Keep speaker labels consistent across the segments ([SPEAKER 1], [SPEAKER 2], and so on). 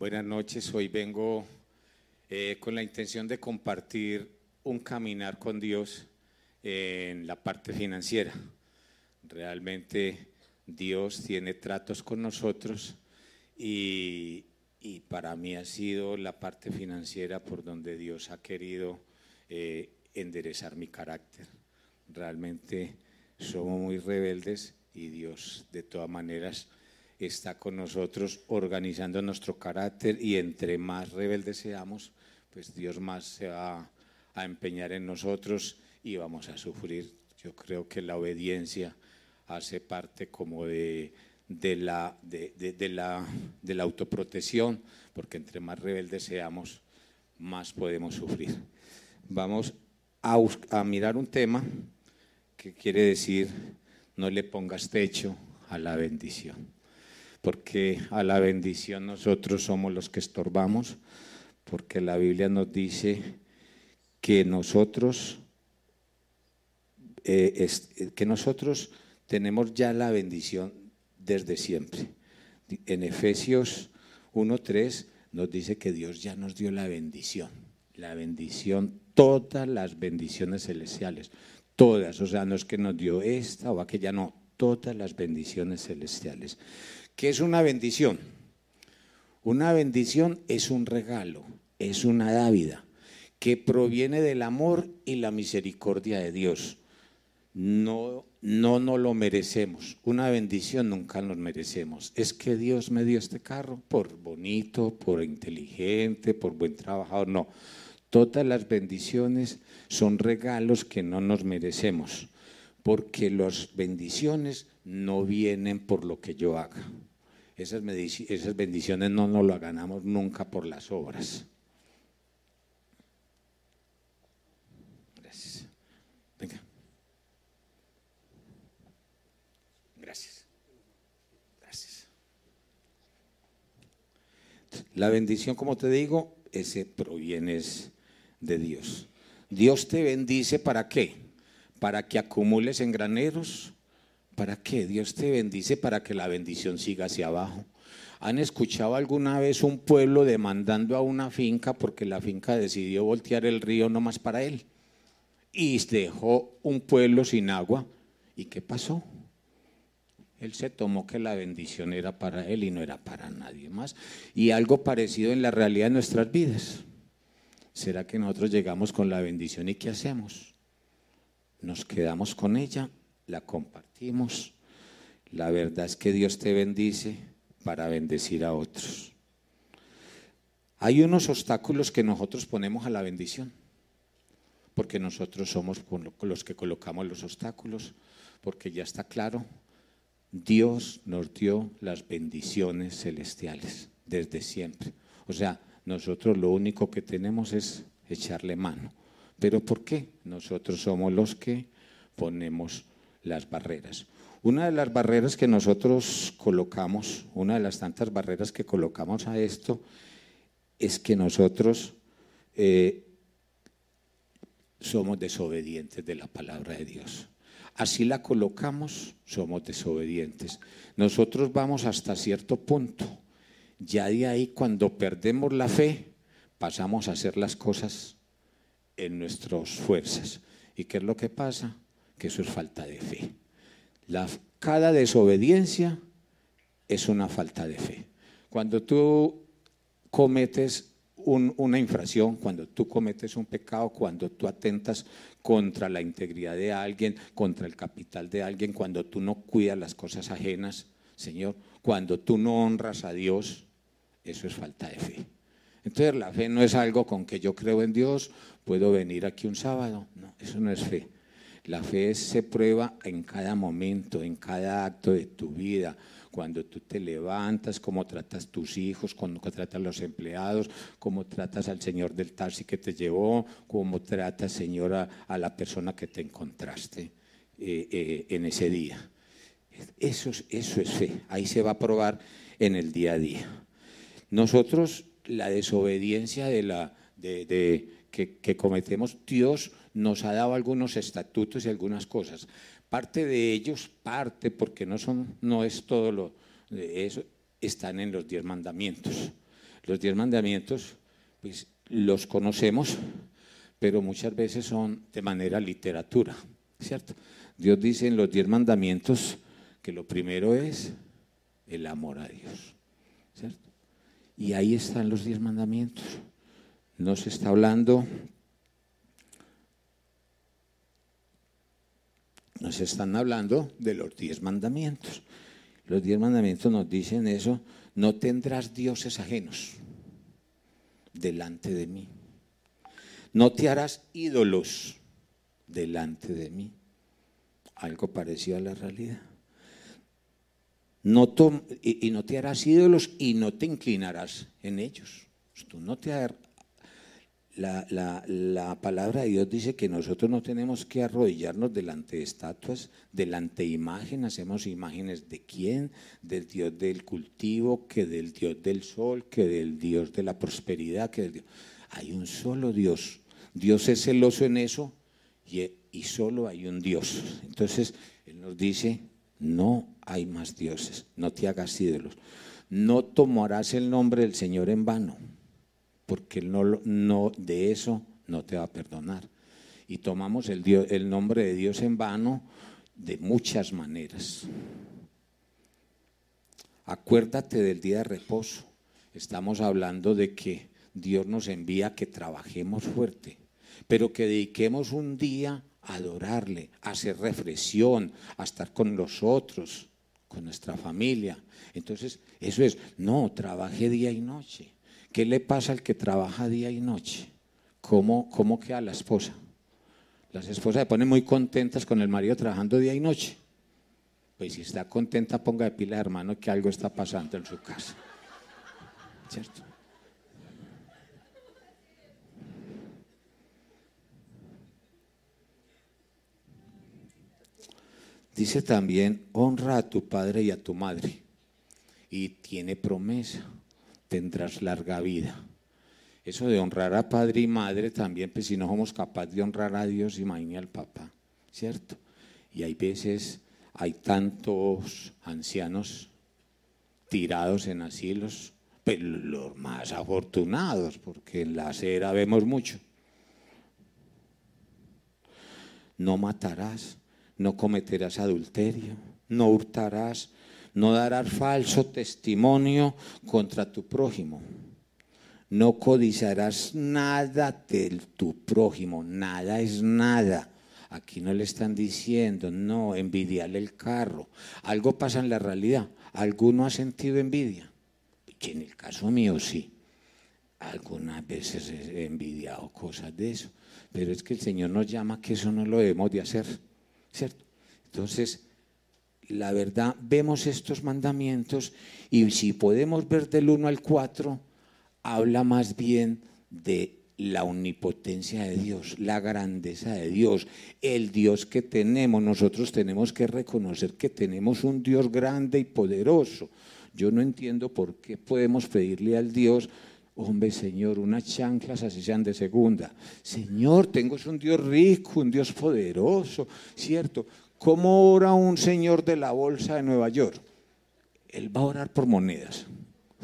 [SPEAKER 1] Buenas noches, hoy vengo eh, con la intención de compartir un caminar con Dios en la parte financiera. Realmente Dios tiene tratos con nosotros y, y para mí ha sido la parte financiera por donde Dios ha querido eh, enderezar mi carácter. Realmente somos muy rebeldes y Dios de todas maneras está con nosotros organizando nuestro carácter y entre más rebeldes seamos, pues Dios más se va a empeñar en nosotros y vamos a sufrir. Yo creo que la obediencia hace parte como de, la, autoprotección, porque entre más rebeldes seamos, más podemos sufrir. Vamos a mirar un tema que quiere decir no le pongas techo a la bendición, porque a la bendición nosotros somos los que estorbamos, porque la Biblia nos dice que nosotros, eh, que nosotros tenemos ya la bendición desde siempre. En Efesios 1.3 nos dice que Dios ya nos dio la bendición, la bendición, todas las bendiciones celestiales, todas, o sea, no es que nos dio esta o aquella, no, todas las bendiciones celestiales. ¿Qué es una bendición? Una bendición es un regalo, es una dávida que proviene del amor y la misericordia de Dios. No, no nos lo merecemos. Una bendición nunca nos merecemos. Es que Dios me dio este carro por bonito, por inteligente, por buen trabajador. No. Todas las bendiciones son regalos que no nos merecemos, porque las bendiciones no vienen por lo que yo haga. Esas, bendiciones no nos las ganamos nunca por las obras. La bendición, como te digo, ese proviene de Dios. Dios te bendice para qué? Para que acumules en graneros. ¿Para qué? Dios te bendice para que la bendición siga hacia abajo. ¿Han escuchado alguna vez un pueblo demandando a una finca porque la finca decidió voltear el río nomás para él? Y dejó un pueblo sin agua. ¿Y qué pasó? Él se tomó que la bendición era para él y no era para nadie más. Y algo parecido en la realidad de nuestras vidas. ¿Será que nosotros llegamos con la bendición y qué hacemos? Nos quedamos con ella, la compartimos. La verdad es que Dios te bendice para bendecir a otros. Hay unos obstáculos que nosotros ponemos a la bendición, porque nosotros somos los que colocamos los obstáculos, porque ya está claro Dios nos dio las bendiciones celestiales desde siempre. O sea, nosotros lo único que tenemos es echarle mano. ¿Pero por qué? Nosotros somos los que ponemos las barreras. Una de las barreras que nosotros colocamos, una de las tantas barreras que colocamos a esto, es que nosotros eh, somos desobedientes de la palabra de Dios así la colocamos, somos desobedientes. Nosotros vamos hasta cierto punto. Ya de ahí, cuando perdemos la fe, pasamos a hacer las cosas en nuestras fuerzas. ¿Y qué es lo que pasa? Que eso es falta de fe. Cada desobediencia es una falta de fe. Cuando tú cometes una infracción, cuando tú cometes un pecado, cuando tú atentas contra la integridad de alguien, contra el capital de alguien, cuando tú no cuidas las cosas ajenas, Señor, cuando tú no honras a Dios, eso es falta de fe. Entonces la fe no es algo con que yo creo en Dios, puedo venir aquí un sábado, no, eso no es fe. La fe se prueba en cada momento, en cada acto de tu vida cuando tú te levantas, cómo tratas tus hijos, cómo tratas a los empleados, cómo tratas al señor del taxi que te llevó, cómo tratas, señora, a la persona que te encontraste eh, eh, en ese día. Eso, eso es fe, ahí se va a probar en el día a día. Nosotros, la desobediencia de la, de, que, que cometemos, Dios nos ha dado algunos estatutos y algunas cosas, Parte de ellos, parte, porque no, son, no es todo lo de eso, están en los diez mandamientos. Los diez mandamientos, pues los conocemos, pero muchas veces son de manera literatura, ¿cierto? Dios dice en los diez mandamientos que lo primero es el amor a Dios, ¿cierto? Y ahí están los diez mandamientos. No se está hablando, no se están hablando de los diez mandamientos. Los diez mandamientos nos dicen eso, no tendrás dioses ajenos delante de mí. No te harás ídolos delante de mí. Algo parecido a la realidad. No y, no te harás ídolos y no te inclinarás en ellos. Tú no te la, la, palabra de Dios dice que nosotros no tenemos que arrodillarnos delante de estatuas, delante de imágenes. Hacemos imágenes de quién, del Dios del cultivo, que del Dios del sol, que del Dios de la prosperidad. Que Dios. Hay un solo Dios. Dios es celoso en eso y, y solo hay un Dios. Entonces, Él nos dice, no hay más dioses, no te hagas ídolos. No tomarás el nombre del Señor en vano, porque no, no, de eso no te va a perdonar. Y tomamos el, el nombre de Dios en vano de muchas maneras. Acuérdate del día de reposo. Estamos hablando de que Dios nos envía que trabajemos fuerte, pero que dediquemos un día a adorarle, a hacer reflexión, a estar con los otros, con nuestra familia. Entonces, eso es, no, trabaje día y noche. ¿Qué le pasa al que trabaja día y noche? ¿Cómo, cómo queda la esposa? Las esposas se ponen muy contentas con el marido trabajando día y noche. Pues si está contenta, ponga de pila, hermano, que algo está pasando en su casa. ¿Cierto? Dice también, honra a tu padre y a tu madre. Y tiene promesa, tendrás larga vida. Eso de honrar a padre y madre también, pues si no somos capaces de honrar a Dios, imagínate al papá, ¿cierto? Y hay veces, hay tantos ancianos tirados en asilos, pero los más afortunados, porque en la acera vemos mucho. No matarás no cometerás adulterio, no hurtarás, no darás falso testimonio contra tu prójimo, no codiciarás nada de tu prójimo, nada es nada. Aquí no le están diciendo, no, envidiarle el carro. Algo pasa en la realidad. ¿Alguno ha sentido envidia? Y en el caso mío sí. Algunas veces he envidiado cosas de eso. Pero es que el Señor nos llama que eso no lo debemos de hacer. ¿cierto? Entonces, la verdad, vemos estos mandamientos y si podemos ver del 1 al 4, habla más bien de la omnipotencia de Dios, la grandeza de Dios, el Dios que tenemos. Nosotros tenemos que reconocer que tenemos un Dios grande y poderoso. Yo no entiendo por qué podemos pedirle al Dios Hombre, Señor, unas chanclas así sean de segunda. Señor, tengo un Dios rico, un Dios poderoso, ¿cierto? ¿Cómo ora un señor de la bolsa de Nueva York? Él va a orar por monedas.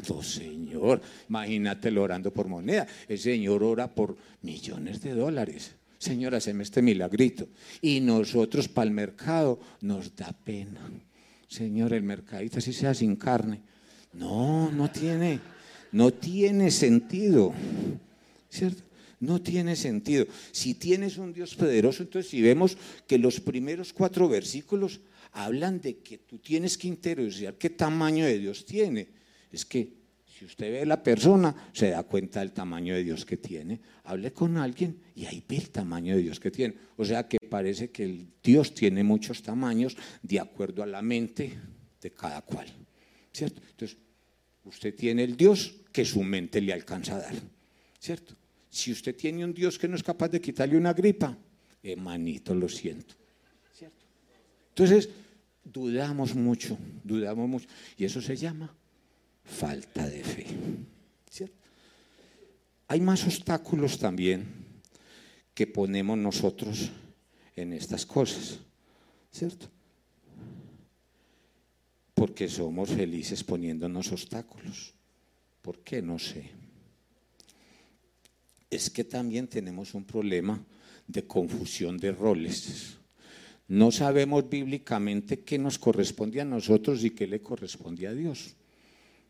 [SPEAKER 1] No, Señor, imagínatelo orando por moneda. El Señor ora por millones de dólares. Señor, haceme este milagrito. Y nosotros para el mercado nos da pena. Señor, el mercadito así sea sin carne. No, no tiene. No tiene sentido, ¿cierto? No tiene sentido. Si tienes un Dios poderoso, entonces si vemos que los primeros cuatro versículos hablan de que tú tienes que interiorizar qué tamaño de Dios tiene. Es que si usted ve a la persona, se da cuenta del tamaño de Dios que tiene. Hable con alguien y ahí ve el tamaño de Dios que tiene. O sea que parece que el Dios tiene muchos tamaños de acuerdo a la mente de cada cual. ¿Cierto? Entonces, Usted tiene el Dios que su mente le alcanza a dar, ¿cierto? Si usted tiene un Dios que no es capaz de quitarle una gripa, hermanito, lo siento, ¿cierto? Entonces, dudamos mucho, dudamos mucho, y eso se llama falta de fe, ¿cierto? Hay más obstáculos también que ponemos nosotros en estas cosas, ¿cierto? porque somos felices poniéndonos obstáculos. ¿Por qué? No sé. Es que también tenemos un problema de confusión de roles. No sabemos bíblicamente qué nos corresponde a nosotros y qué le corresponde a Dios.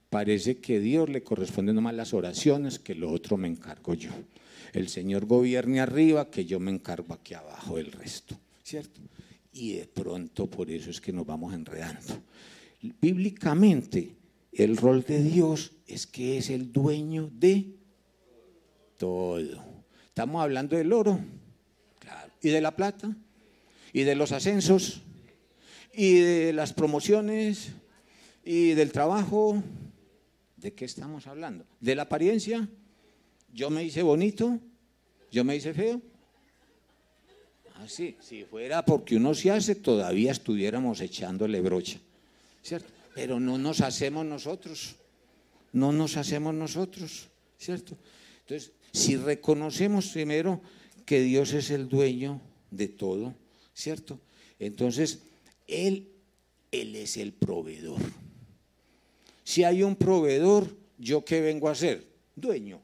[SPEAKER 1] Parece que a Dios le corresponden nomás las oraciones, que lo otro me encargo yo. El Señor gobierne arriba, que yo me encargo aquí abajo del resto, ¿cierto? Y de pronto por eso es que nos vamos enredando. Bíblicamente, el rol de Dios es que es el dueño de todo. Estamos hablando del oro, y de la plata, y de los ascensos, y de las promociones, y del trabajo, ¿De qué estamos hablando? ¿De la apariencia? ¿Yo me hice bonito? ¿Yo me hice feo? Así, ah, si fuera porque uno se hace, todavía estuviéramos echándole brocha, ¿cierto? Pero no nos hacemos nosotros, no nos hacemos nosotros, ¿cierto? Entonces, si reconocemos primero que Dios es el dueño de todo, ¿cierto? Entonces, Él, Él es el proveedor. Si hay un proveedor, ¿yo qué vengo a hacer? Dueño.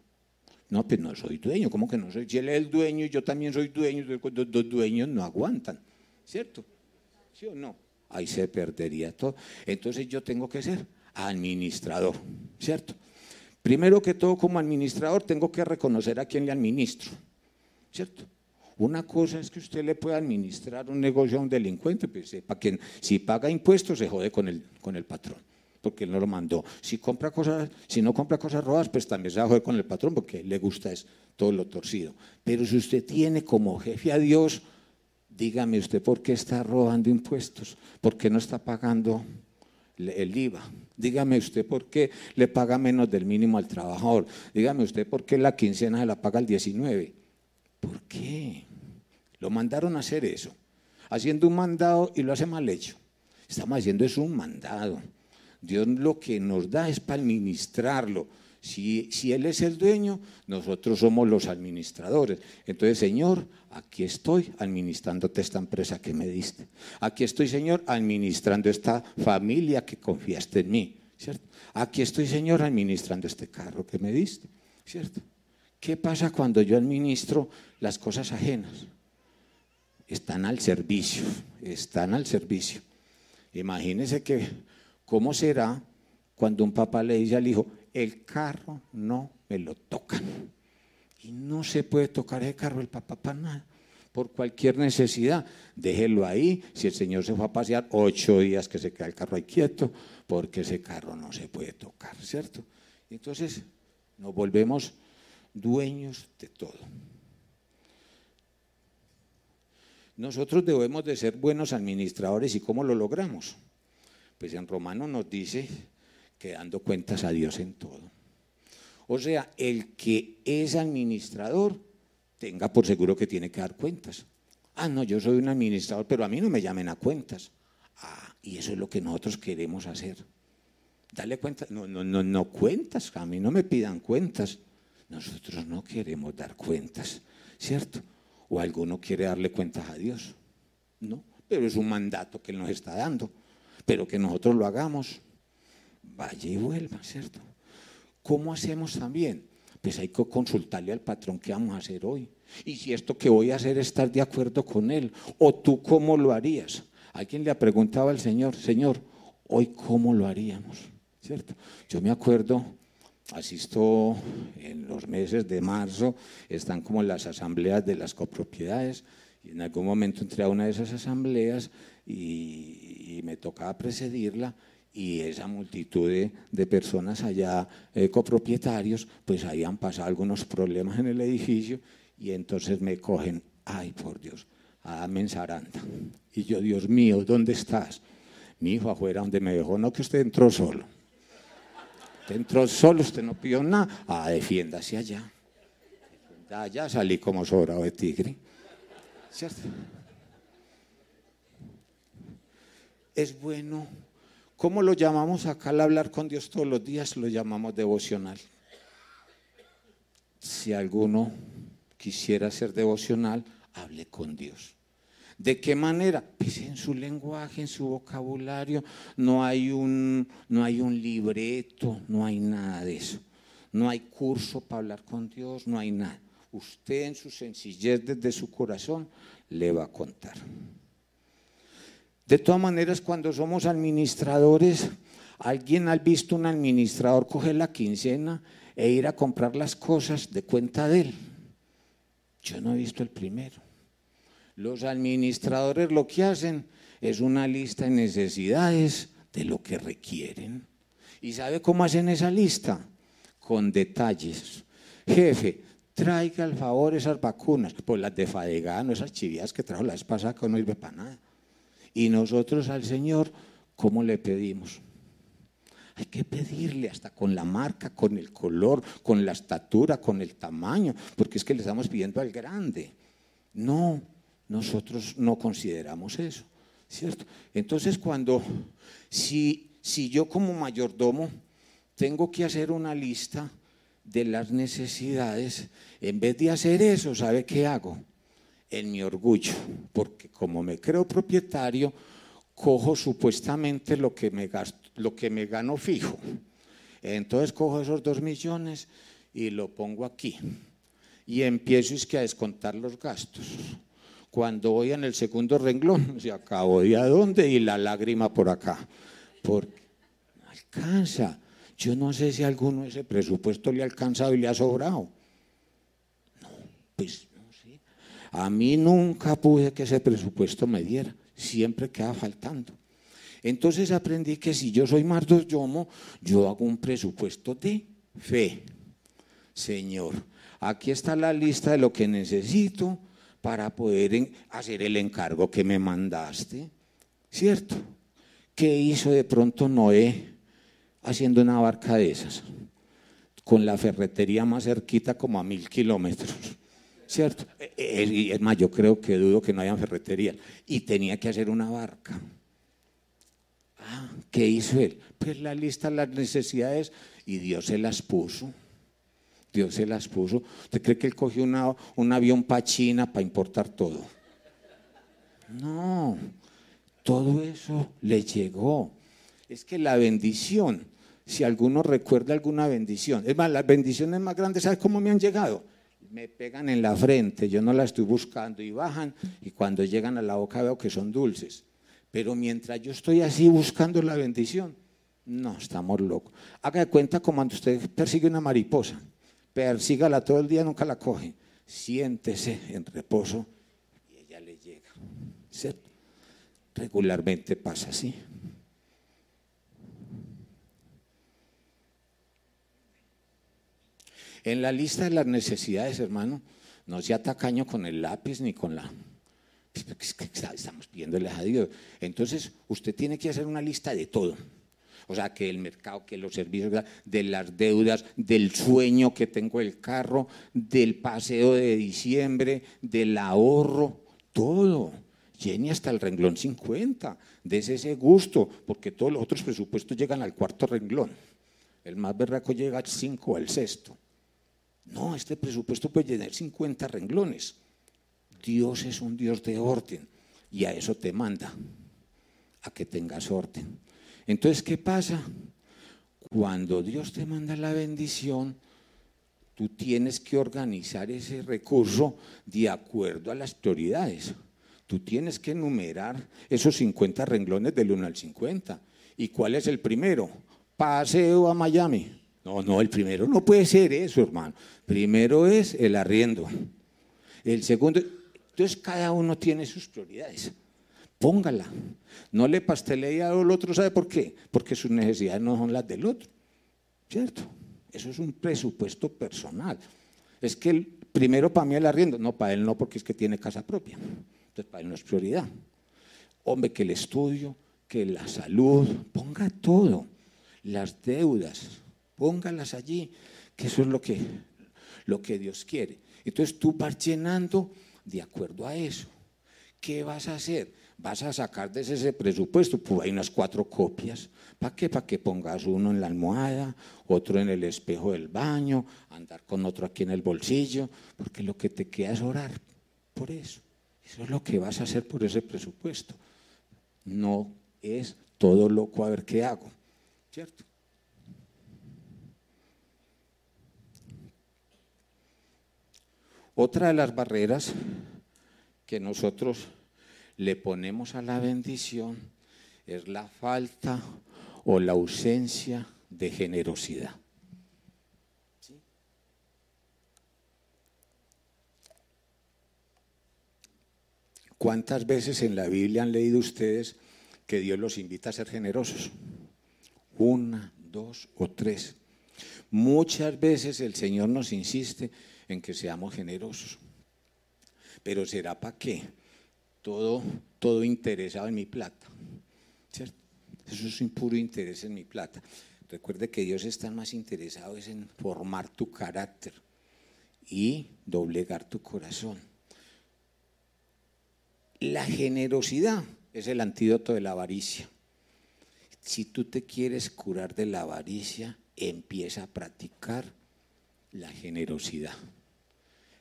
[SPEAKER 1] No, pues no soy dueño, ¿cómo que no soy? Si él es el dueño yo también soy dueño, los dos dueños no aguantan, ¿cierto? ¿Sí o no? Ahí se perdería todo. Entonces yo tengo que ser administrador, ¿cierto? Primero que todo, como administrador, tengo que reconocer a quién le administro, ¿cierto? Una cosa es que usted le pueda administrar un negocio a un delincuente, pues si paga impuestos se jode con el, con el patrón porque él no lo mandó. Si compra cosas, si no compra cosas robadas, pues también se va a joder con el patrón porque le gusta es todo lo torcido. Pero si usted tiene como jefe a Dios, dígame usted por qué está robando impuestos, por qué no está pagando el IVA. Dígame usted por qué le paga menos del mínimo al trabajador. Dígame usted por qué la quincena se la paga el 19. ¿Por qué? Lo mandaron a hacer eso. Haciendo un mandado y lo hace mal hecho. Estamos haciendo eso un mandado. Dios lo que nos da es para administrarlo. Si, Él es el dueño, nosotros somos los administradores. Entonces, Señor, aquí estoy administrándote esta empresa que me diste. Aquí estoy, Señor, administrando esta familia que confiaste en mí. ¿Cierto? Aquí estoy, Señor, administrando este carro que me diste. ¿Cierto? ¿Qué pasa cuando yo administro las cosas ajenas? Están al servicio, están al servicio. Imagínense que ¿Cómo será cuando un papá le dice al hijo, el carro no me lo tocan? Y no se puede tocar el carro el papá para nada, por cualquier necesidad. Déjelo ahí. Si el Señor se fue a pasear, ocho días que se queda el carro ahí quieto, porque ese carro no se puede tocar, ¿cierto? Entonces nos volvemos dueños de todo. Nosotros debemos de ser buenos administradores y cómo lo logramos. Pues en Romano nos dice dando cuentas a Dios en todo. O sea, el que es administrador, tenga por seguro que tiene que dar cuentas. Ah, no, yo soy un administrador, pero a mí no me llamen a cuentas. Ah, y eso es lo que nosotros queremos hacer. Dale cuentas, no, no, no, no cuentas, a mí no me pidan cuentas. Nosotros no queremos dar cuentas, ¿cierto? O alguno quiere darle cuentas a Dios. No, pero es un mandato que Él nos está dando pero que nosotros lo hagamos, vaya y vuelva, ¿cierto? ¿Cómo hacemos también? Pues hay que consultarle al patrón qué vamos a hacer hoy. Y si esto que voy a hacer estar de acuerdo con él, o tú cómo lo harías. Alguien le ha preguntado al Señor, Señor, hoy cómo lo haríamos, ¿cierto? Yo me acuerdo, asisto en los meses de marzo, están como las asambleas de las copropiedades, y en algún momento entré a una de esas asambleas y, me tocaba precedirla y esa multitud de, personas allá, eh, copropietarios, pues habían pasado algunos problemas en el edificio y entonces me cogen, ay por Dios, a Mensaranta. Y yo, Dios mío, ¿dónde estás? Mi hijo afuera donde me dejó, no que usted entró solo. Usted entró solo, usted no pidió nada. Ah, defiéndase allá. Allá salí como sobrado de tigre. ¿Cierto? es bueno. ¿Cómo lo llamamos acá al hablar con Dios todos los días? Lo llamamos devocional. Si alguno quisiera ser devocional, hable con Dios. ¿De qué manera? Pues en su lenguaje, en su vocabulario. No hay un, no hay un libreto, no hay nada de eso. No hay curso para hablar con Dios, no hay nada. usted en su sencillez desde su corazón le va a contar. De todas maneras, cuando somos administradores, ¿alguien ha visto un administrador coger la quincena e ir a comprar las cosas de cuenta de él? Yo no he visto el primero. Los administradores lo que hacen es una lista de necesidades de lo que requieren. ¿Y sabe cómo hacen esa lista? Con detalles. Jefe, traiga al favor esas vacunas, pues las de Fadegano, esas chivias que trajo la vez pasada que no sirve para nada. Y nosotros al Señor, ¿cómo le pedimos? Hay que pedirle hasta con la marca, con el color, con la estatura, con el tamaño, porque es que le estamos pidiendo al grande. No, nosotros no consideramos eso, ¿cierto? Entonces cuando, si, si yo como mayordomo tengo que hacer una lista de las necesidades, en vez de hacer eso, ¿sabe qué hago? En mi orgullo, porque como me creo propietario, cojo supuestamente lo que me, gasto, lo que me gano fijo. Entonces cojo esos dos millones y lo pongo aquí. Y empiezo es que a descontar los gastos. Cuando voy en el segundo renglón, se acabó de a dónde y la lágrima por acá. Porque no alcanza. Yo no sé si a alguno ese presupuesto le ha alcanzado y le ha sobrado. No, pues a mí nunca pude que ese presupuesto me diera, siempre queda faltando. Entonces aprendí que si yo soy Mardos Yomo, yo hago un presupuesto de fe. Señor, aquí está la lista de lo que necesito para poder hacer el encargo que me mandaste. ¿Cierto? ¿Qué hizo de pronto Noé haciendo una barca de esas? Con la ferretería más cerquita como a mil kilómetros. ¿Cierto? Eh, eh, es más, yo creo que dudo que no hayan ferretería. Y tenía que hacer una barca. Ah, ¿qué hizo él? Pues la lista de las necesidades y Dios se las puso. Dios se las puso. ¿Usted cree que él cogió un avión para China para importar todo? No, todo eso le llegó. Es que la bendición, si alguno recuerda alguna bendición, es más, las bendiciones más grandes, ¿sabe cómo me han llegado? Me pegan en la frente, yo no la estoy buscando y bajan y cuando llegan a la boca veo que son dulces. Pero mientras yo estoy así buscando la bendición, no, estamos locos. Haga cuenta como cuando usted persigue una mariposa, persígala todo el día, nunca la coge. Siéntese en reposo y ella le llega. Regularmente pasa así. En la lista de las necesidades, hermano, no sea tacaño con el lápiz ni con la... Estamos pidiéndole a Dios. Entonces, usted tiene que hacer una lista de todo. O sea, que el mercado, que los servicios, de las deudas, del sueño que tengo el carro, del paseo de diciembre, del ahorro, todo. Llene hasta el renglón 50. Dese ese gusto, porque todos los otros presupuestos llegan al cuarto renglón. El más berraco llega al 5 o al sexto. No, este presupuesto puede tener 50 renglones. Dios es un Dios de orden y a eso te manda, a que tengas orden. Entonces, ¿qué pasa? Cuando Dios te manda la bendición, tú tienes que organizar ese recurso de acuerdo a las prioridades. Tú tienes que enumerar esos 50 renglones del 1 al 50. ¿Y cuál es el primero? Paseo a Miami. No, no, el primero no puede ser eso, hermano. Primero es el arriendo. El segundo, entonces cada uno tiene sus prioridades. Póngala. No le pastelee al otro, ¿sabe por qué? Porque sus necesidades no son las del otro. ¿Cierto? Eso es un presupuesto personal. Es que el, primero para mí el arriendo, no para él no, porque es que tiene casa propia. Entonces para él no es prioridad. Hombre, que el estudio, que la salud, ponga todo. Las deudas, póngalas allí, que eso es lo que, lo que Dios quiere. Entonces tú vas llenando de acuerdo a eso. ¿Qué vas a hacer? Vas a sacar de ese presupuesto, pues hay unas cuatro copias. ¿Para qué? Para que pongas uno en la almohada, otro en el espejo del baño, andar con otro aquí en el bolsillo, porque lo que te queda es orar por eso. Eso es lo que vas a hacer por ese presupuesto. No es todo loco a ver qué hago, ¿cierto? Otra de las barreras que nosotros le ponemos a la bendición es la falta o la ausencia de generosidad. ¿Cuántas veces en la Biblia han leído ustedes que Dios los invita a ser generosos? Una, dos o tres. Muchas veces el Señor nos insiste en que seamos generosos. Pero ¿será para qué? Todo, todo interesado en mi plata. ¿Cierto? Eso es un puro interés en mi plata. Recuerde que Dios está más interesado en formar tu carácter y doblegar tu corazón. La generosidad es el antídoto de la avaricia. Si tú te quieres curar de la avaricia, empieza a practicar la generosidad.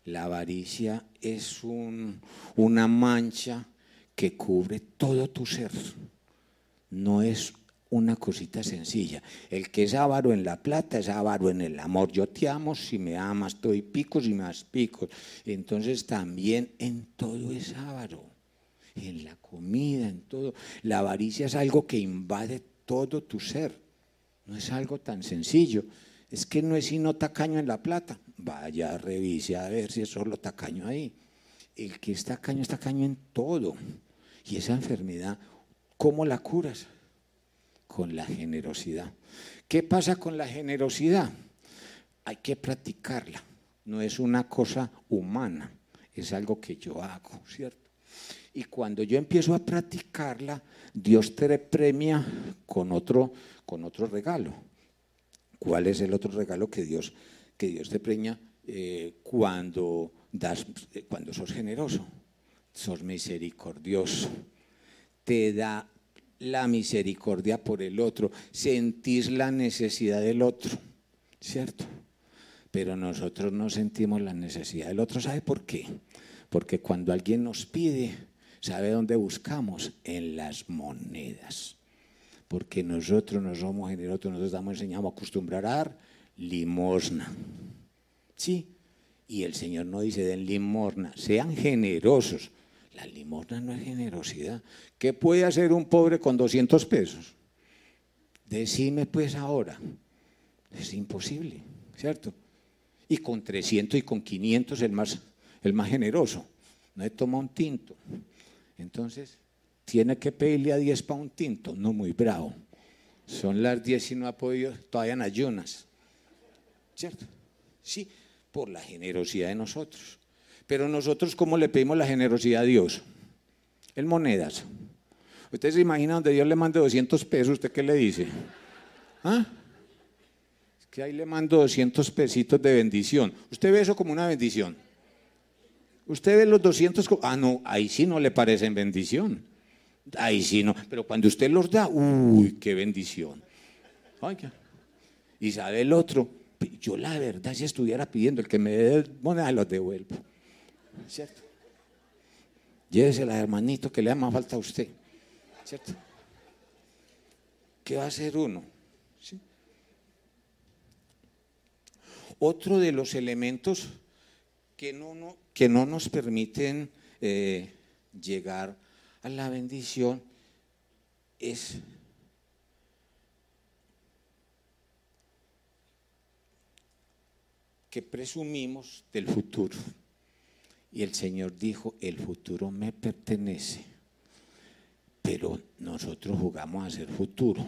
[SPEAKER 1] La avaricia es una mancha que cubre todo tu ser. No es una cosita sencilla. El que es avaro en la plata es avaro en el amor. Yo te amo, si me amas, doy picos y más picos. Entonces también en todo es avaro en la comida, en todo. La avaricia es algo que invade todo tu ser. No es algo tan sencillo. Es que no es sino tacaño en la plata. Vaya, revise a ver si es solo tacaño ahí. El que es tacaño es tacaño en todo. Y esa enfermedad, ¿cómo la curas? Con la generosidad. ¿Qué pasa con la generosidad? Hay que practicarla. No es una cosa humana, es algo que yo hago, ¿cierto? Y cuando yo empiezo a practicarla, Dios te premia con otro, con otro regalo. ¿Cuál es el otro regalo que Dios, que Dios te premia eh, cuando, das, cuando sos generoso? Sos misericordioso. Te da la misericordia por el otro. Sentís la necesidad del otro, ¿cierto? Pero nosotros no sentimos la necesidad del otro. ¿Sabe por qué? Porque cuando alguien nos pide, ¿Sabe dónde buscamos? En las monedas. Porque nosotros no somos generosos, nosotros estamos enseñados a acostumbrar a dar limosna. Sí, y el Señor no dice den limosna, sean generosos. La limosna no es generosidad. ¿Qué puede hacer un pobre con 200 pesos? Decime pues ahora. Es imposible, ¿cierto? Y con 300 y con 500 el más, el más generoso. No he tomado un tinto. Entonces, tiene que pedirle a 10 para un tinto, no muy bravo. Son las 10 y no ha podido, todavía en ayunas. ¿Cierto? Sí, por la generosidad de nosotros. Pero nosotros, ¿cómo le pedimos la generosidad a Dios? En monedas. ¿Usted se imagina donde Dios le mande 200 pesos? ¿Usted qué le dice? ¿Ah? Es que ahí le mando 200 pesitos de bendición. ¿Usted ve eso como una bendición? Usted ve los 200, ah, no, ahí sí no le parecen bendición. Ahí sí no, pero cuando usted los da, uy, qué bendición. Oiga. Y sabe el otro, yo la verdad si estuviera pidiendo el que me dé moneda, los devuelvo. ¿Cierto? Llévesela, hermanito, que le da más falta a usted. ¿Cierto? ¿Qué va a hacer uno? Otro de los elementos que no, nos permiten eh, llegar a la bendición es que presumimos del futuro. Y el Señor dijo, el futuro me pertenece, pero nosotros jugamos a ser futuro.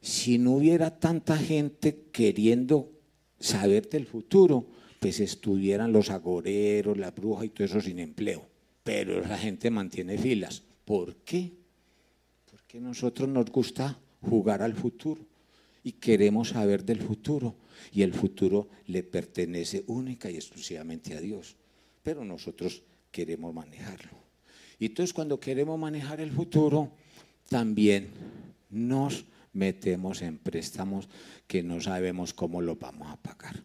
[SPEAKER 1] Si no hubiera tanta gente queriendo saber del futuro, pues estuvieran los agoreros, la bruja y todo eso sin empleo. Pero la gente mantiene filas. ¿Por qué? Porque nosotros nos gusta jugar al futuro y queremos saber del futuro. Y el futuro le pertenece única y exclusivamente a Dios. Pero nosotros queremos manejarlo. Y entonces cuando queremos manejar el futuro, también nos metemos en préstamos que no sabemos cómo lo vamos a pagar.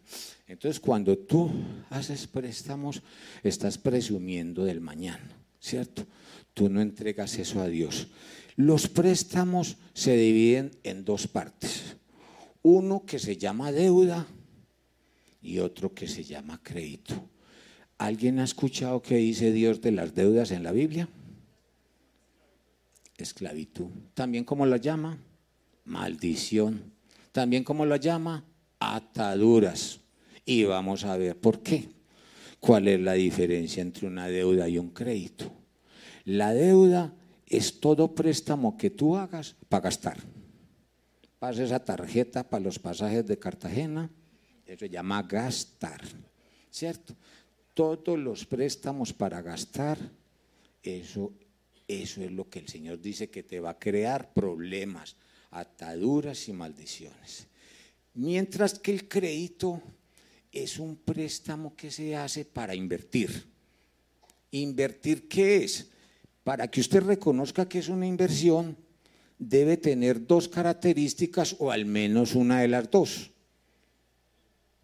[SPEAKER 1] Entonces, cuando tú haces préstamos, estás presumiendo del mañana, ¿cierto? Tú no entregas eso a Dios. Los préstamos se dividen en dos partes. Uno que se llama deuda y otro que se llama crédito. ¿Alguien ha escuchado qué dice Dios de las deudas en la Biblia? Esclavitud. También como la llama, maldición. También como la llama, ataduras. Y vamos a ver por qué. ¿Cuál es la diferencia entre una deuda y un crédito? La deuda es todo préstamo que tú hagas para gastar. Pasa esa tarjeta para los pasajes de Cartagena, eso se llama gastar, ¿cierto? Todos los préstamos para gastar, eso, eso es lo que el Señor dice que te va a crear problemas, ataduras y maldiciones. Mientras que el crédito es un préstamo que se hace para invertir. ¿Invertir qué es? Para que usted reconozca que es una inversión, debe tener dos características o al menos una de las dos.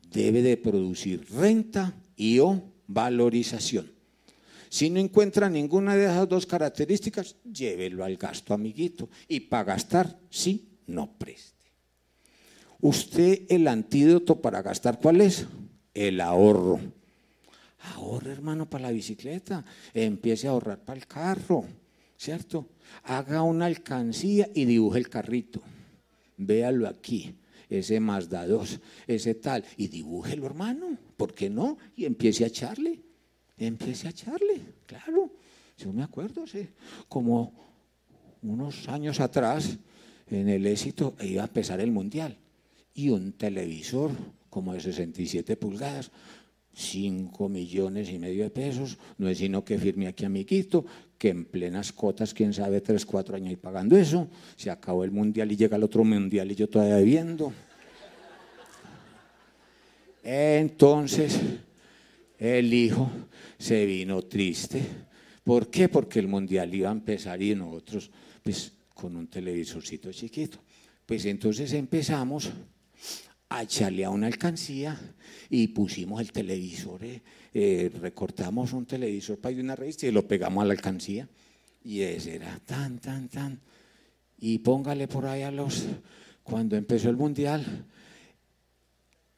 [SPEAKER 1] Debe de producir renta y o valorización. Si no encuentra ninguna de esas dos características, llévelo al gasto, amiguito. Y para gastar, sí, no preste. Usted el antídoto para gastar, ¿cuál es? El ahorro. Ahorre, hermano, para la bicicleta. Empiece a ahorrar para el carro, ¿cierto? Haga una alcancía y dibuje el carrito. Véalo aquí, ese Mazda 2, ese tal, y dibújelo, hermano. ¿Por qué no? Y empiece a echarle. Empiece a echarle, claro. Yo me acuerdo, sí, como unos años atrás, en el éxito, iba a empezar el mundial y un televisor como de 67 pulgadas, 5 millones y medio de pesos, no es sino que firme aquí amiguito, que en plenas cotas, quién sabe, 3, 4 años y pagando eso, se acabó el mundial y llega el otro mundial y yo todavía viendo. Entonces, el hijo se vino triste. ¿Por qué? Porque el mundial iba a empezar y nosotros, pues, con un televisorcito chiquito. Pues entonces empezamos a echarle a una alcancía y pusimos el televisor, eh, eh, recortamos un televisor para ir una revista y lo pegamos a la alcancía. Y ese era tan, tan, tan. Y póngale por ahí a los, cuando empezó el mundial,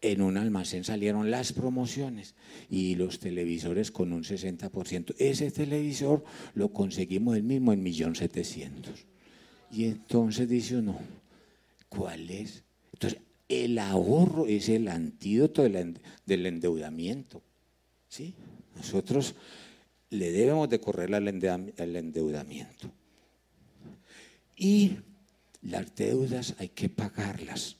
[SPEAKER 1] en un almacén salieron las promociones y los televisores con un 60%. Ese televisor lo conseguimos el mismo en 1.700.000. Y entonces dice uno, ¿cuál es? El ahorro es el antídoto del endeudamiento. ¿sí? Nosotros le debemos de correr al endeudamiento. Y las deudas hay que pagarlas.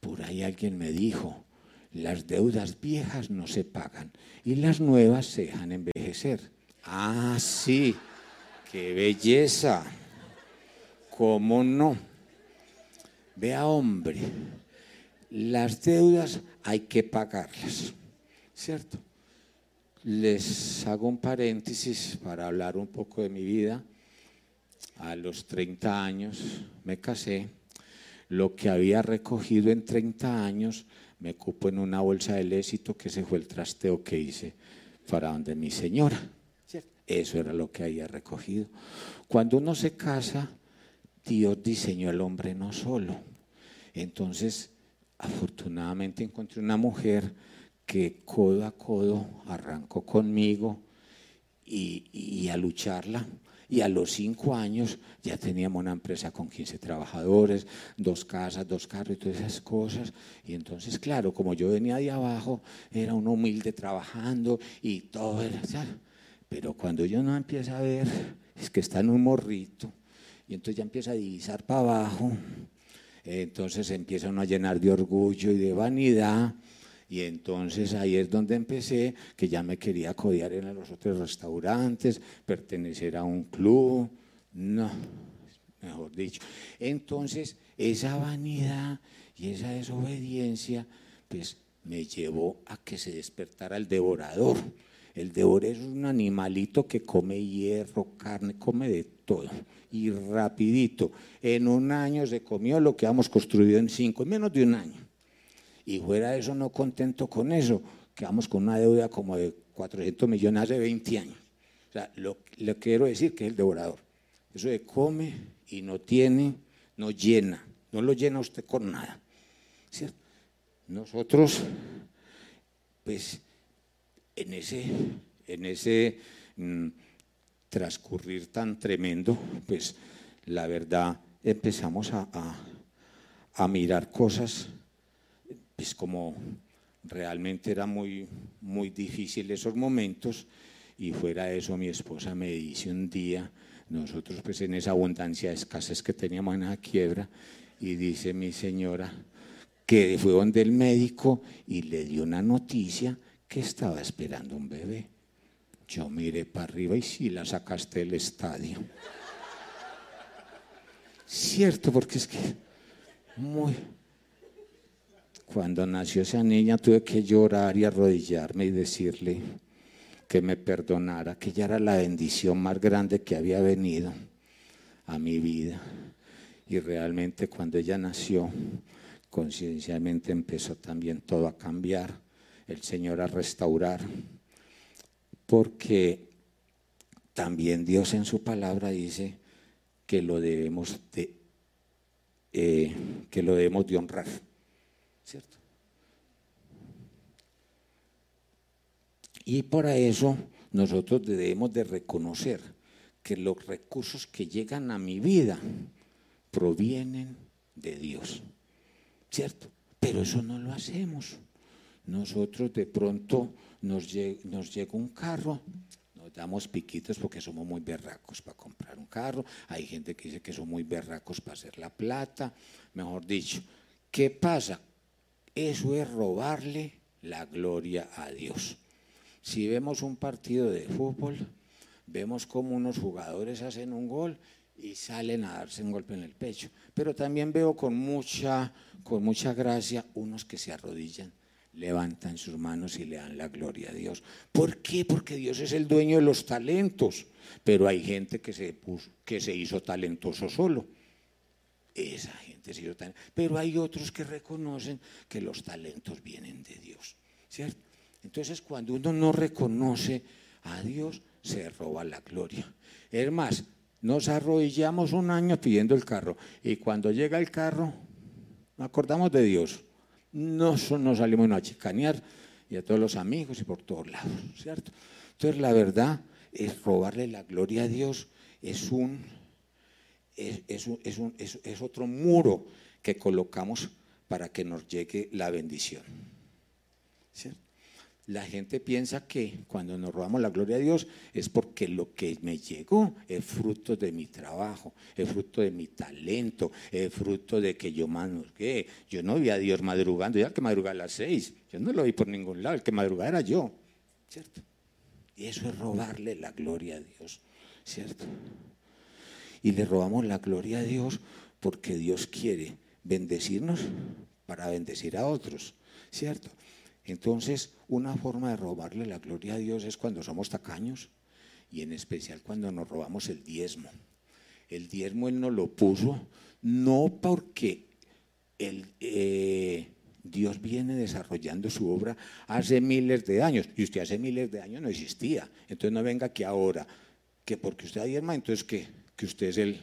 [SPEAKER 1] Por ahí alguien me dijo, las deudas viejas no se pagan y las nuevas se dejan envejecer. Ah, sí, qué belleza. ¿Cómo no? Vea, hombre, las deudas hay que pagarlas, ¿cierto? Les hago un paréntesis para hablar un poco de mi vida. A los 30 años me casé. Lo que había recogido en 30 años me cupo en una bolsa del éxito que ese fue el trasteo que hice para donde mi señora. Eso era lo que había recogido. Cuando uno se casa, Dios diseñó al hombre no solo. Entonces, afortunadamente encontré una mujer que codo a codo arrancó conmigo y, a lucharla. Y a los cinco años ya teníamos una empresa con 15 trabajadores, dos casas, dos carros y todas esas cosas. Y entonces, claro, como yo venía de abajo, era un humilde trabajando y todo era... Pero cuando yo no empieza a ver, es que está en un morrito, y entonces ya empieza a divisar para abajo, entonces empiezan a llenar de orgullo y de vanidad. Y entonces ahí es donde empecé, que ya me quería codiar en los otros restaurantes, pertenecer a un club. No, mejor dicho. Entonces, esa vanidad y esa desobediencia, pues me llevó a que se despertara el devorador. El devorador es un animalito que come hierro, carne, come de todo y rapidito. En un año se comió lo que hemos construido en cinco, en menos de un año. Y fuera de eso, no contento con eso, quedamos con una deuda como de 400 millones hace 20 años. O sea, lo, quiero decir que es el devorador. Eso de come y no tiene, no llena, no lo llena usted con nada. ¿cierto? Nosotros, pues, en ese, en ese mm, transcurrir tan tremendo, pues la verdad empezamos a, a mirar cosas, pues como realmente era muy, muy difícil esos momentos y fuera de eso mi esposa me dice un día, nosotros pues en esa abundancia de escasez que teníamos en esa quiebra, y dice mi señora que fue donde el médico y le dio una noticia que estaba esperando un bebé. Yo miré para arriba y sí la sacaste del estadio. Cierto, porque es que muy... Cuando nació esa niña tuve que llorar y arrodillarme y decirle, que me perdonara, que ya era la bendición más grande que había venido a mi vida. Y realmente cuando ella nació, conciencialmente empezó también todo a cambiar, el Señor a restaurar, porque también Dios en su palabra dice que lo debemos de, eh, que lo debemos de honrar, ¿cierto? Y para eso nosotros debemos de reconocer que los recursos que llegan a mi vida provienen de Dios. ¿Cierto? Pero eso no lo hacemos. Nosotros de pronto nos, llega, un carro, nos damos piquitos porque somos muy berracos para comprar un carro. Hay gente que dice que son muy berracos para hacer la plata. Mejor dicho, ¿qué pasa? Eso es robarle la gloria a Dios. Si vemos un partido de fútbol, vemos como unos jugadores hacen un gol y salen a darse un golpe en el pecho. Pero también veo con mucha, con mucha gracia unos que se arrodillan, levantan sus manos y le dan la gloria a Dios. ¿Por qué? Porque Dios es el dueño de los talentos. Pero hay gente que se, que se hizo talentoso solo. Esa gente se hizo talentoso. Pero hay otros que reconocen que los talentos vienen de Dios. ¿Cierto? Entonces cuando uno no reconoce a Dios, se roba la gloria. Es más, nos arrodillamos un año pidiendo el carro y cuando llega el carro, acordamos de Dios. No nos salimos a chicanear y a todos los amigos y por todos lados, ¿cierto? Entonces la verdad es robarle la gloria a Dios, es un, es, es otro muro que colocamos para que nos llegue la bendición. ¿Cierto? La gente piensa que cuando nos robamos la gloria a Dios es porque lo que me llegó es fruto de mi trabajo, es fruto de mi talento, es fruto de que yo madrugué. Yo no vi a Dios madrugando, ya que madrugaba a las seis, yo no lo vi por ningún lado, el que madrugaba era yo, ¿cierto? Y eso es robarle la gloria a Dios, ¿cierto? Y le robamos la gloria a Dios porque Dios quiere bendecirnos para bendecir a otros, ¿cierto? Entonces, una forma de robarle la gloria a Dios es cuando somos tacaños y en especial cuando nos robamos el diezmo. El diezmo Él nos lo puso no porque eh, Dios viene desarrollando su obra hace miles de años y usted hace miles de años no existía. Entonces no venga que ahora, que porque usted diezma, entonces que, que usted es el,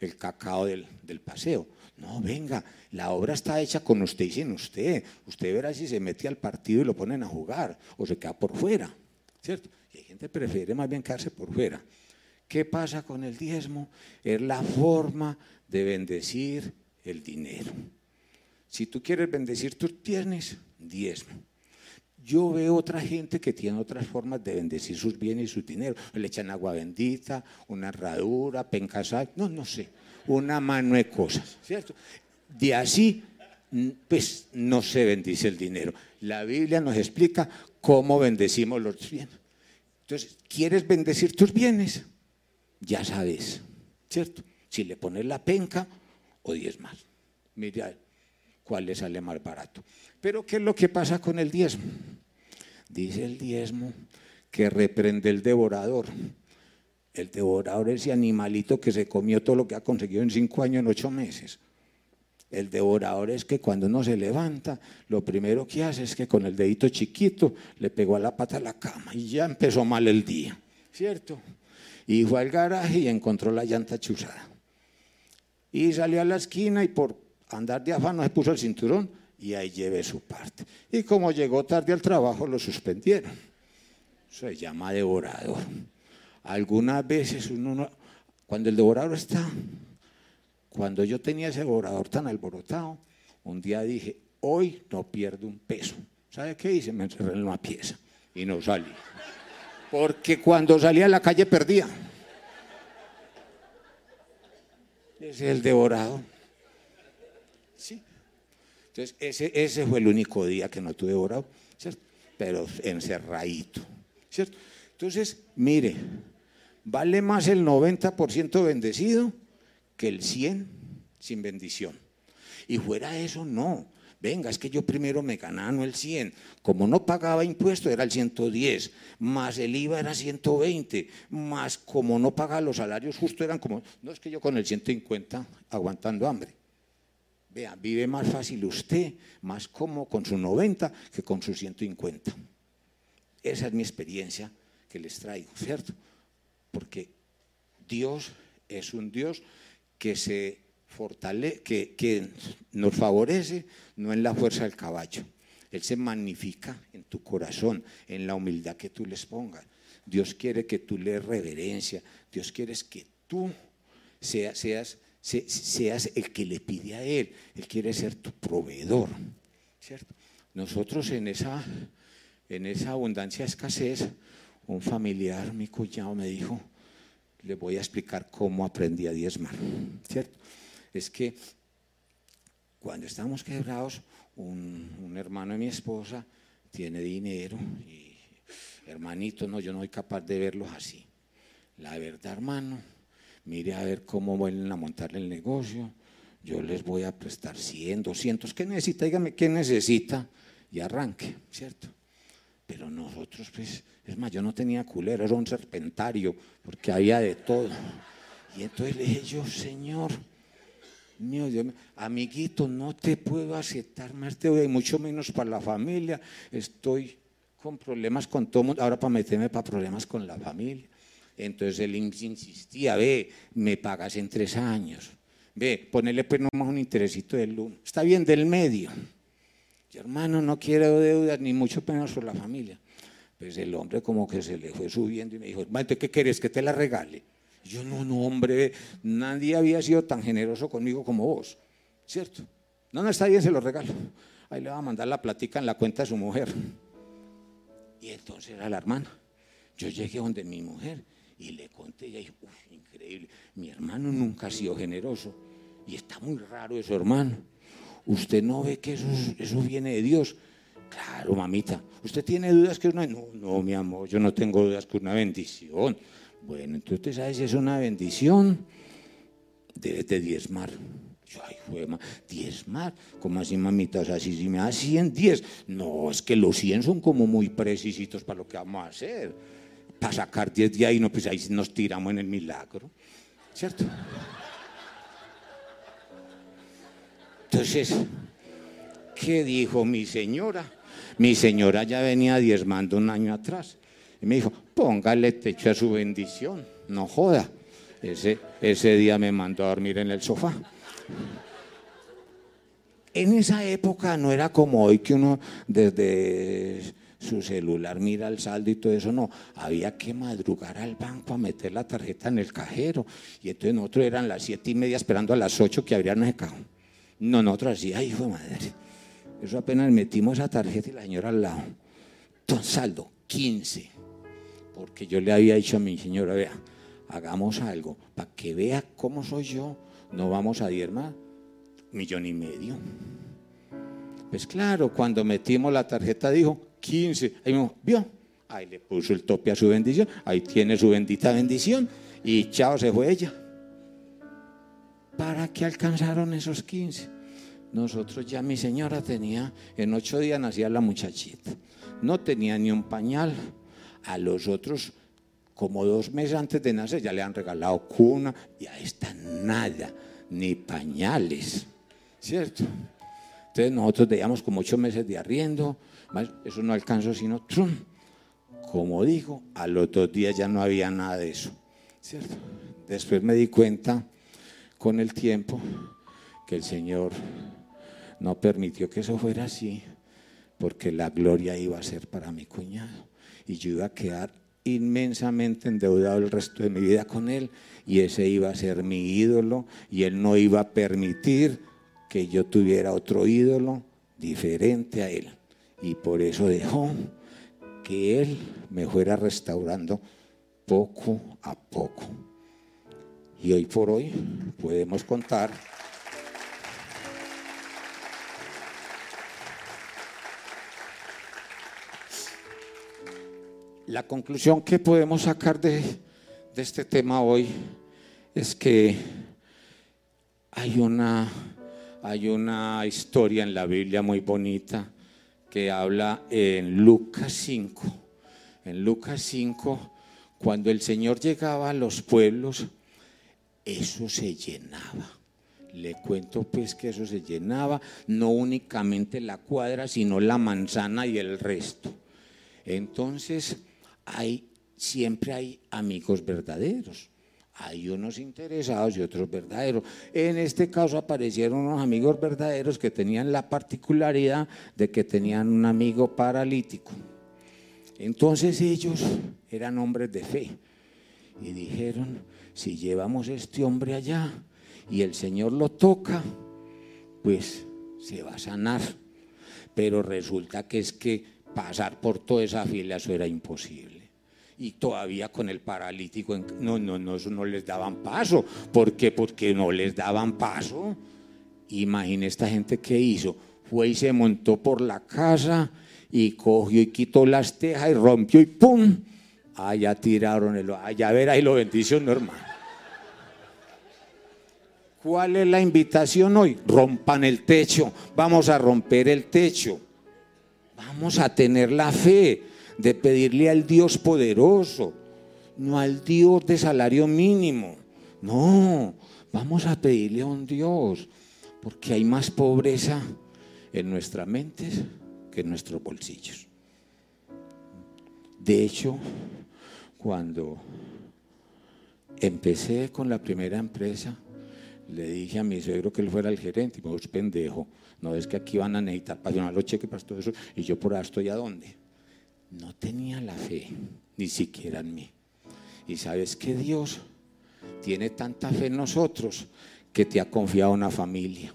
[SPEAKER 1] el cacao del, del paseo. No, venga, la obra está hecha con usted y sin usted. Usted verá si se mete al partido y lo ponen a jugar o se queda por fuera, ¿cierto? Y hay gente que prefiere más bien quedarse por fuera. ¿Qué pasa con el diezmo? Es la forma de bendecir el dinero. Si tú quieres bendecir tus bienes, diezmo. Yo veo otra gente que tiene otras formas de bendecir sus bienes y su dinero. Le echan agua bendita, una herradura, pencasal, no, no sé una mano de cosas, ¿cierto? De así, pues no se bendice el dinero. La Biblia nos explica cómo bendecimos los bienes. Entonces, ¿quieres bendecir tus bienes? Ya sabes, ¿cierto? Si le pones la penca o diez más. Mira cuál le sale más barato. Pero ¿qué es lo que pasa con el diezmo? Dice el diezmo que reprende el devorador. El devorador es ese animalito que se comió todo lo que ha conseguido en cinco años, en ocho meses. El devorador es que cuando uno se levanta, lo primero que hace es que con el dedito chiquito le pegó a la pata a la cama y ya empezó mal el día, ¿cierto? Y fue al garaje y encontró la llanta chuzada. Y salió a la esquina y por andar de afán no se puso el cinturón y ahí llevé su parte. Y como llegó tarde al trabajo, lo suspendieron. Se llama devorador. Algunas veces uno cuando el devorador está, cuando yo tenía ese devorador tan alborotado, un día dije, hoy no pierdo un peso. ¿Sabe qué hice? Me encerré en una pieza y no salí. Porque cuando salía a la calle perdía. Es el devorador. Entonces, ese, ese fue el único día que no tuve devorador, ¿cierto? Pero encerradito, ¿cierto? Entonces, mire, vale más el 90% bendecido que el 100 sin bendición. Y fuera eso, no. Venga, es que yo primero me ganaba no el 100. Como no pagaba impuesto era el 110, más el IVA era 120, más como no pagaba los salarios justo eran como, no es que yo con el 150 aguantando hambre. Vea, vive más fácil usted, más como con su 90 que con su 150. Esa es mi experiencia que les traigo, ¿cierto? Porque Dios es un Dios que se fortalece, que, nos favorece no en la fuerza del caballo. Él se magnifica en tu corazón, en la humildad que tú les pongas. Dios quiere que tú le reverencia. Dios quiere que tú seas, seas, seas el que le pide a Él. Él quiere ser tu proveedor. ¿cierto? Nosotros en esa, en esa abundancia, escasez, un familiar, mi cuñado, me dijo, le voy a explicar cómo aprendí a diezmar. ¿Cierto? es que cuando estamos quebrados, un, hermano de mi esposa tiene dinero y hermanito, no, yo no soy capaz de verlos así. La verdad, hermano, mire a ver cómo vuelven a montar el negocio. Yo les voy a prestar 100, 200. ¿Qué necesita? Dígame, ¿qué necesita? Y arranque, ¿cierto? Pero nosotros, pues, es más, yo no tenía culero, era un serpentario, porque había de todo. Y entonces le dije yo, Señor, Mío Dios, amiguito, no te puedo aceptar más te voy, mucho menos para la familia. Estoy con problemas con todo mundo, ahora para meterme para problemas con la familia. Entonces él insistía, ve, me pagas en tres años. Ve, ponele pues nomás un interesito del uno. Está bien, del medio. Yo, hermano, no quiero deudas, ni mucho menos por la familia. Pues el hombre como que se le fue subiendo y me dijo, hermano, ¿qué quieres? ¿Que te la regale? Yo no, no, hombre, nadie había sido tan generoso conmigo como vos, ¿cierto? No, no está bien, se lo regalo. Ahí le va a mandar la platica en la cuenta de su mujer. Y entonces era la hermana. Yo llegué donde mi mujer y le conté, y dijo, uy, increíble, mi hermano nunca ha sido generoso. Y está muy raro eso, hermano. Usted no ve que eso, eso viene de Dios. Claro, mamita. ¿Usted tiene dudas que es una.? No, no, mi amor, yo no tengo dudas que es una bendición. Bueno, entonces usted sabe si es una bendición, debe de diezmar. Yo, ay, fue, diezmar, ¿cómo así, mamita? O sea, si, me da 100, 10. No, es que los 100 son como muy precisitos para lo que vamos a hacer. Para sacar 10 de ahí, no, pues ahí nos tiramos en el milagro. ¿Cierto? Entonces, ¿qué dijo mi señora? Mi señora ya venía diezmando un año atrás. Y me dijo, póngale techo a su bendición, no joda. Ese, ese día me mandó a dormir en el sofá. En esa época no era como hoy que uno desde su celular mira el saldo y todo eso, no. Había que madrugar al banco a meter la tarjeta en el cajero. Y entonces nosotros eran las siete y media esperando a las ocho que abrieran el cajón. No, nosotros así, ay, hijo de madre. Eso apenas metimos esa tarjeta y la señora al lado. Ton saldo, 15 porque yo le había dicho a mi señora, vea, hagamos algo, para que vea cómo soy yo, no vamos a más millón y medio. Pues claro, cuando metimos la tarjeta dijo 15, ahí me vio, ahí le puso el tope a su bendición, ahí tiene su bendita bendición y chao, se fue ella. ¿Para qué alcanzaron esos 15? Nosotros ya mi señora tenía, en ocho días nacía la muchachita, no tenía ni un pañal, a los otros, como dos meses antes de nacer, ya le han regalado cuna, y ahí está nada, ni pañales, ¿cierto? Entonces nosotros teníamos como ocho meses de arriendo, eso no alcanzó sino trum. Como dijo, a los dos días ya no había nada de eso, ¿cierto? Después me di cuenta con el tiempo que el Señor no permitió que eso fuera así, porque la gloria iba a ser para mi cuñado y yo iba a quedar inmensamente endeudado el resto de mi vida con él y ese iba a ser mi ídolo y él no iba a permitir que yo tuviera otro ídolo diferente a él. Y por eso dejó que él me fuera restaurando poco a poco. Y hoy por hoy podemos contar la conclusión que podemos sacar de, este tema hoy es que hay una, hay una historia en la Biblia muy bonita habla en Lucas 5. En Lucas 5, cuando el Señor llegaba a los pueblos, eso se llenaba. Le cuento pues que eso se llenaba, no únicamente la cuadra, sino la manzana y el resto. Entonces, hay, siempre hay amigos verdaderos. Hay unos interesados y otros verdaderos. En este caso aparecieron unos amigos verdaderos que tenían la particularidad de que tenían un amigo paralítico. Entonces ellos eran hombres de fe y dijeron, si llevamos este hombre allá y el Señor lo toca, pues se va a sanar. Pero resulta que es que pasar por toda esa fila eso era imposible y todavía con el paralítico, no, no, no, no les daban paso. ¿Por qué? Porque no les daban paso. Imagina esta gente que hizo. Fue y se montó por la casa y cogió y quitó las tejas y rompió y ¡pum! Allá tiraron el... Allá ver ahí lo bendición normal. ¿Cuál es la invitación hoy? Rompan el techo. Vamos a romper el techo. Vamos a tener la fe de pedirle al Dios poderoso, no al Dios de salario mínimo. No, vamos a pedirle a un Dios, porque hay más pobreza en nuestras mentes que en nuestros bolsillos. De hecho, cuando empecé con la primera empresa, le dije a mi suegro que él fuera el gerente y me dijo, pendejo, no es que aquí van a necesitar para los cheques para todo eso y yo por ahí estoy a dónde no tenía la fe, ni siquiera en mí. Y sabes que Dios tiene tanta fe en nosotros que te ha confiado una familia,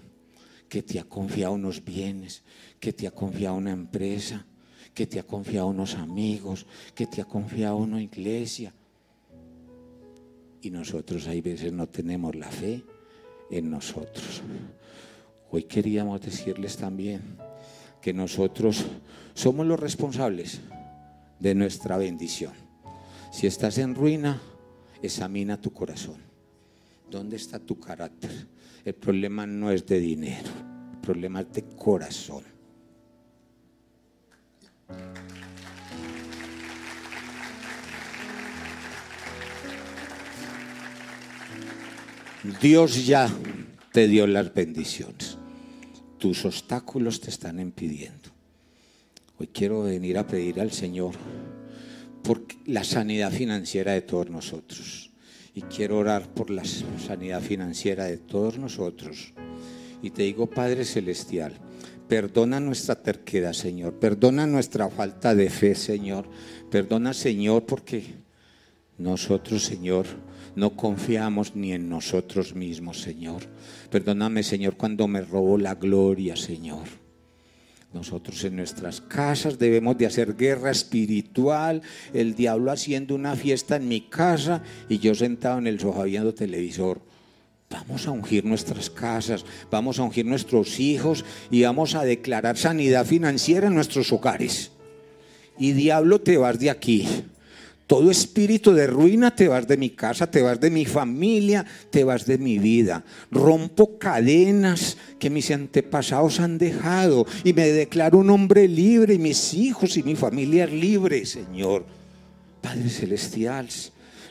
[SPEAKER 1] que te ha confiado unos bienes, que te ha confiado una empresa, que te ha confiado unos amigos, que te ha confiado una iglesia. Y nosotros hay veces no tenemos la fe en nosotros. Hoy queríamos decirles también que nosotros somos los responsables de nuestra bendición. Si estás en ruina, examina tu corazón. ¿Dónde está tu carácter? El problema no es de dinero, el problema es de corazón. Dios ya te dio las bendiciones. Tus obstáculos te están impidiendo. Hoy quiero venir a pedir al Señor por la sanidad financiera de todos nosotros. Y quiero orar por la sanidad financiera de todos nosotros. Y te digo, Padre Celestial, perdona nuestra terquedad, Señor. Perdona nuestra falta de fe, Señor. Perdona, Señor, porque nosotros, Señor, no confiamos ni en nosotros mismos, Señor. Perdóname, Señor, cuando me robo la gloria, Señor. Nosotros en nuestras casas debemos de hacer guerra espiritual, el diablo haciendo una fiesta en mi casa y yo sentado en el sofá viendo televisor. Vamos a ungir nuestras casas, vamos a ungir nuestros hijos y vamos a declarar sanidad financiera en nuestros hogares. Y diablo te vas de aquí. Todo espíritu de ruina te vas de mi casa, te vas de mi familia, te vas de mi vida. Rompo cadenas que mis antepasados han dejado y me declaro un hombre libre y mis hijos y mi familia libre, Señor. Padre Celestial,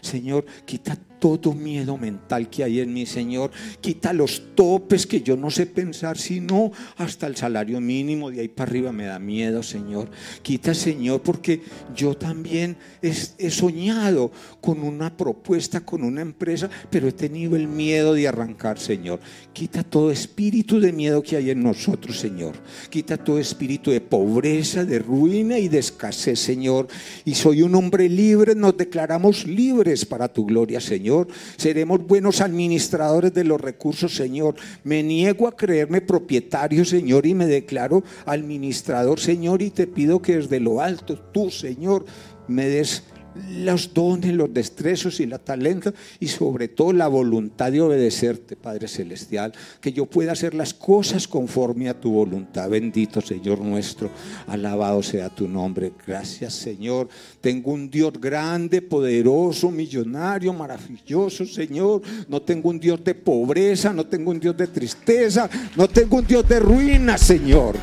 [SPEAKER 1] Señor, quita todo miedo mental que hay en mí, Señor. Quita los topes que yo no sé pensar, sino hasta el salario mínimo. De ahí para arriba me da miedo, Señor. Quita, Señor, porque yo también he soñado con una propuesta, con una empresa, pero he tenido el miedo de arrancar, Señor. Quita todo espíritu de miedo que hay en nosotros, Señor. Quita todo espíritu de pobreza, de ruina y de escasez, Señor. Y soy un hombre libre, nos declaramos libres para tu gloria, Señor. Seremos buenos administradores de los recursos, Señor. Me niego a creerme propietario, Señor, y me declaro administrador, Señor, y te pido que desde lo alto, tú, Señor, me des los dones, los destrezos y la talento y sobre todo la voluntad de obedecerte, Padre Celestial, que yo pueda hacer las cosas conforme a tu voluntad. Bendito Señor nuestro, alabado sea tu nombre. Gracias Señor. Tengo un Dios grande, poderoso, millonario, maravilloso, Señor. No tengo un Dios de pobreza, no tengo un Dios de tristeza, no tengo un Dios de ruina, Señor.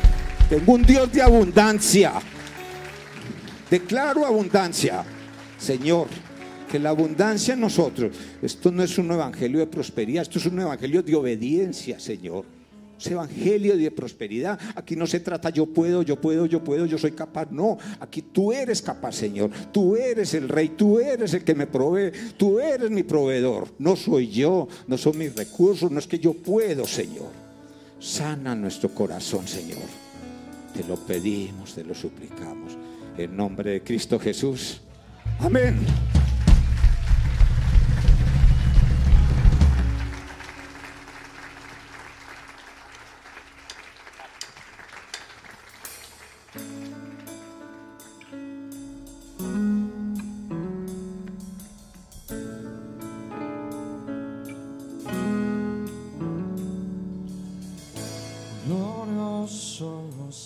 [SPEAKER 1] Tengo un Dios de abundancia. Declaro abundancia. Señor, que la abundancia en nosotros, esto no es un evangelio de prosperidad, esto es un evangelio de obediencia, Señor. Es evangelio de prosperidad. Aquí no se trata yo puedo, yo puedo, yo puedo, yo soy capaz. No, aquí tú eres capaz, Señor. Tú eres el rey, tú eres el que me provee, tú eres mi proveedor. No soy yo, no son mis recursos, no es que yo puedo, Señor. Sana nuestro corazón, Señor. Te lo pedimos, te lo suplicamos. En nombre de Cristo Jesús. Amen.